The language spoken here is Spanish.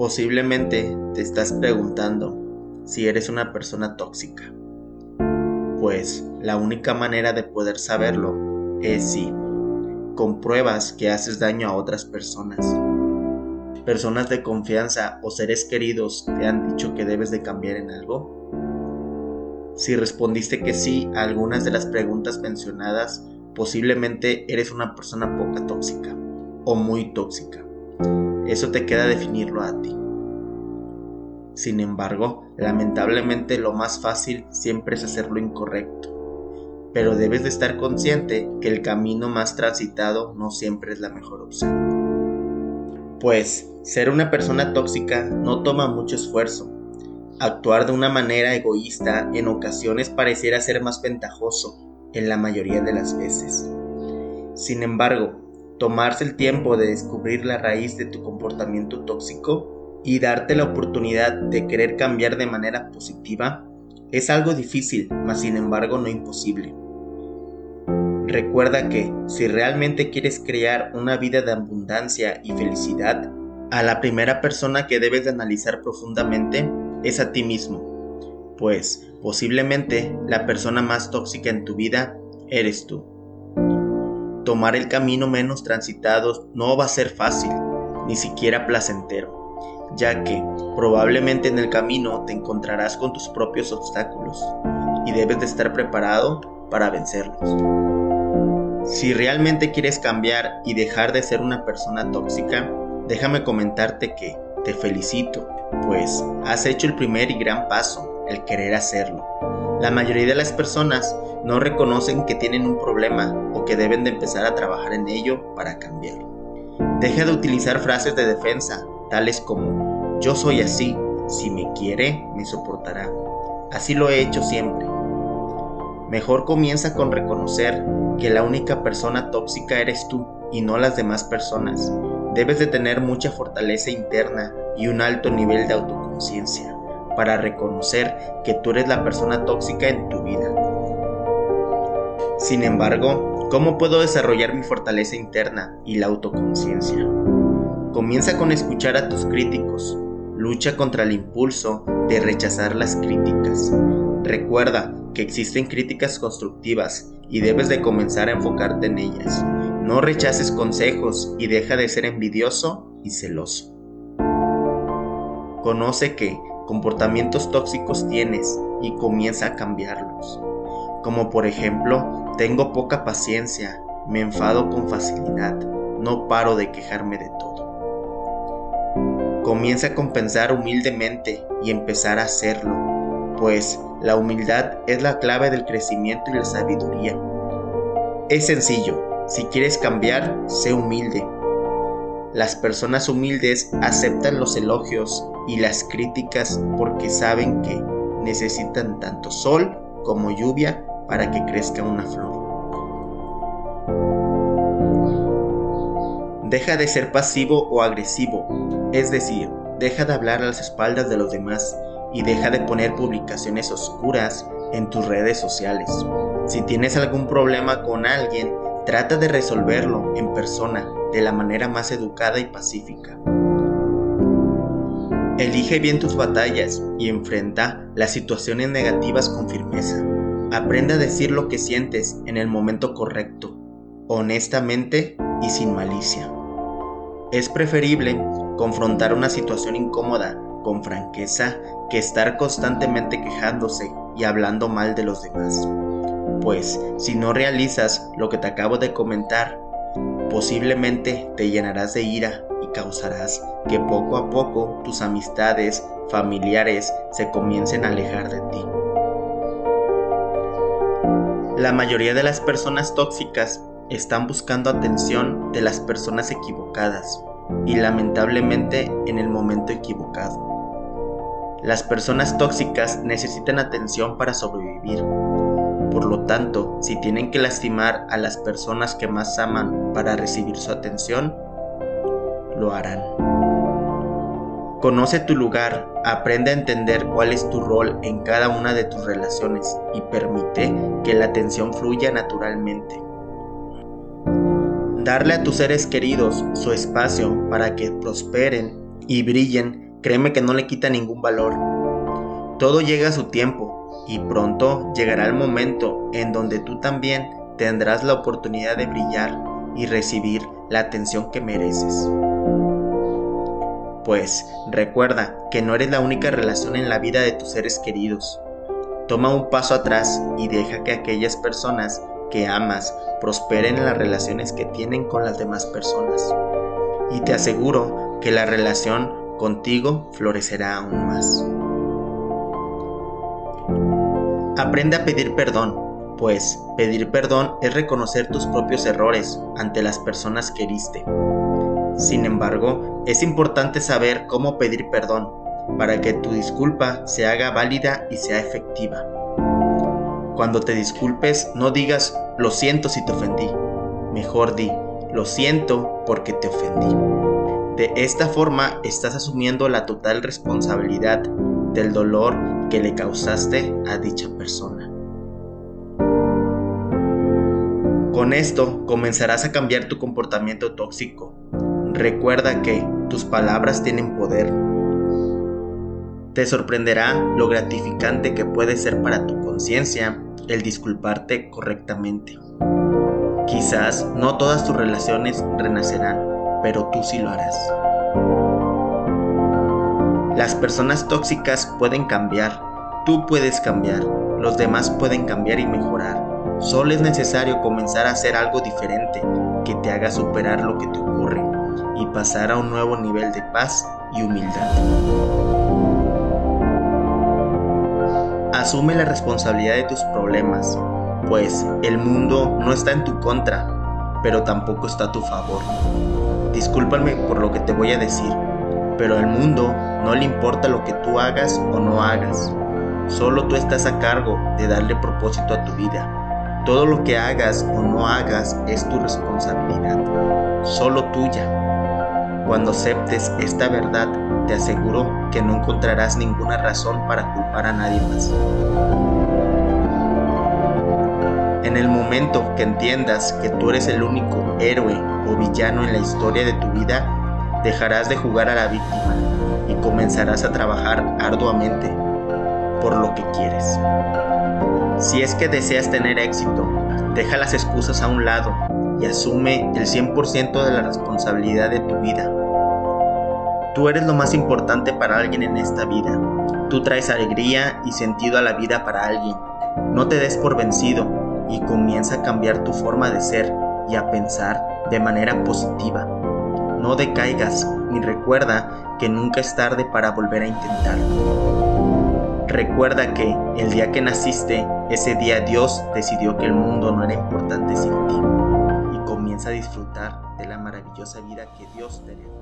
Posiblemente te estás preguntando si eres una persona tóxica. Pues la única manera de poder saberlo es si compruebas que haces daño a otras personas. Personas de confianza o seres queridos te han dicho que debes de cambiar en algo. Si respondiste que sí a algunas de las preguntas mencionadas, posiblemente eres una persona poca tóxica o muy tóxica. Eso te queda definirlo a ti. Sin embargo, lamentablemente lo más fácil siempre es hacer lo incorrecto. Pero debes de estar consciente que el camino más transitado no siempre es la mejor opción. Pues ser una persona tóxica no toma mucho esfuerzo. Actuar de una manera egoísta en ocasiones pareciera ser más ventajoso en la mayoría de las veces. Sin embargo, tomarse el tiempo de descubrir la raíz de tu comportamiento tóxico y darte la oportunidad de querer cambiar de manera positiva es algo difícil, mas sin embargo no imposible. Recuerda que si realmente quieres crear una vida de abundancia y felicidad, a la primera persona que debes de analizar profundamente es a ti mismo, pues posiblemente la persona más tóxica en tu vida eres tú. Tomar el camino menos transitado no va a ser fácil, ni siquiera placentero, ya que probablemente en el camino te encontrarás con tus propios obstáculos y debes de estar preparado para vencerlos. Si realmente quieres cambiar y dejar de ser una persona tóxica, déjame comentarte que te felicito, pues has hecho el primer y gran paso, el querer hacerlo. La mayoría de las personas no reconocen que tienen un problema o que deben de empezar a trabajar en ello para cambiarlo. Deja de utilizar frases de defensa, tales como yo soy así, si me quiere, me soportará. Así lo he hecho siempre. Mejor comienza con reconocer que la única persona tóxica eres tú y no las demás personas. Debes de tener mucha fortaleza interna y un alto nivel de autoconciencia para reconocer que tú eres la persona tóxica en tu vida. Sin embargo, ¿cómo puedo desarrollar mi fortaleza interna y la autoconciencia? Comienza con escuchar a tus críticos. Lucha contra el impulso de rechazar las críticas. Recuerda que existen críticas constructivas y debes de comenzar a enfocarte en ellas. No rechaces consejos y deja de ser envidioso y celoso. Conoce que comportamientos tóxicos tienes y comienza a cambiarlos. Como por ejemplo, tengo poca paciencia, me enfado con facilidad, no paro de quejarme de todo. Comienza a compensar humildemente y empezar a hacerlo, pues la humildad es la clave del crecimiento y la sabiduría. Es sencillo, si quieres cambiar, sé humilde. Las personas humildes aceptan los elogios y las críticas porque saben que necesitan tanto sol como lluvia para que crezca una flor. Deja de ser pasivo o agresivo, es decir, deja de hablar a las espaldas de los demás y deja de poner publicaciones oscuras en tus redes sociales. Si tienes algún problema con alguien, trata de resolverlo en persona de la manera más educada y pacífica. Elige bien tus batallas y enfrenta las situaciones negativas con firmeza. Aprende a decir lo que sientes en el momento correcto, honestamente y sin malicia. Es preferible confrontar una situación incómoda con franqueza que estar constantemente quejándose y hablando mal de los demás. Pues si no realizas lo que te acabo de comentar, posiblemente te llenarás de ira causarás que poco a poco tus amistades, familiares se comiencen a alejar de ti. La mayoría de las personas tóxicas están buscando atención de las personas equivocadas y lamentablemente en el momento equivocado. Las personas tóxicas necesitan atención para sobrevivir. Por lo tanto, si tienen que lastimar a las personas que más aman para recibir su atención, lo harán. Conoce tu lugar, aprende a entender cuál es tu rol en cada una de tus relaciones y permite que la atención fluya naturalmente. Darle a tus seres queridos su espacio para que prosperen y brillen créeme que no le quita ningún valor. Todo llega a su tiempo y pronto llegará el momento en donde tú también tendrás la oportunidad de brillar y recibir la atención que mereces. Pues recuerda que no eres la única relación en la vida de tus seres queridos. Toma un paso atrás y deja que aquellas personas que amas prosperen en las relaciones que tienen con las demás personas. Y te aseguro que la relación contigo florecerá aún más. Aprende a pedir perdón, pues pedir perdón es reconocer tus propios errores ante las personas que heriste. Sin embargo, es importante saber cómo pedir perdón para que tu disculpa se haga válida y sea efectiva. Cuando te disculpes, no digas lo siento si te ofendí. Mejor di lo siento porque te ofendí. De esta forma estás asumiendo la total responsabilidad del dolor que le causaste a dicha persona. Con esto comenzarás a cambiar tu comportamiento tóxico. Recuerda que tus palabras tienen poder. Te sorprenderá lo gratificante que puede ser para tu conciencia el disculparte correctamente. Quizás no todas tus relaciones renacerán, pero tú sí lo harás. Las personas tóxicas pueden cambiar, tú puedes cambiar, los demás pueden cambiar y mejorar. Solo es necesario comenzar a hacer algo diferente que te haga superar lo que te ocurre y pasar a un nuevo nivel de paz y humildad. Asume la responsabilidad de tus problemas, pues el mundo no está en tu contra, pero tampoco está a tu favor. Discúlpame por lo que te voy a decir, pero al mundo no le importa lo que tú hagas o no hagas. Solo tú estás a cargo de darle propósito a tu vida. Todo lo que hagas o no hagas es tu responsabilidad, solo tuya. Cuando aceptes esta verdad, te aseguro que no encontrarás ninguna razón para culpar a nadie más. En el momento que entiendas que tú eres el único héroe o villano en la historia de tu vida, dejarás de jugar a la víctima comenzarás a trabajar arduamente por lo que quieres. Si es que deseas tener éxito, deja las excusas a un lado y asume el 100% de la responsabilidad de tu vida. Tú eres lo más importante para alguien en esta vida. Tú traes alegría y sentido a la vida para alguien. No te des por vencido y comienza a cambiar tu forma de ser y a pensar de manera positiva. No decaigas ni recuerda que nunca es tarde para volver a intentarlo. Recuerda que el día que naciste, ese día Dios decidió que el mundo no era importante sin ti y comienza a disfrutar de la maravillosa vida que Dios te dio.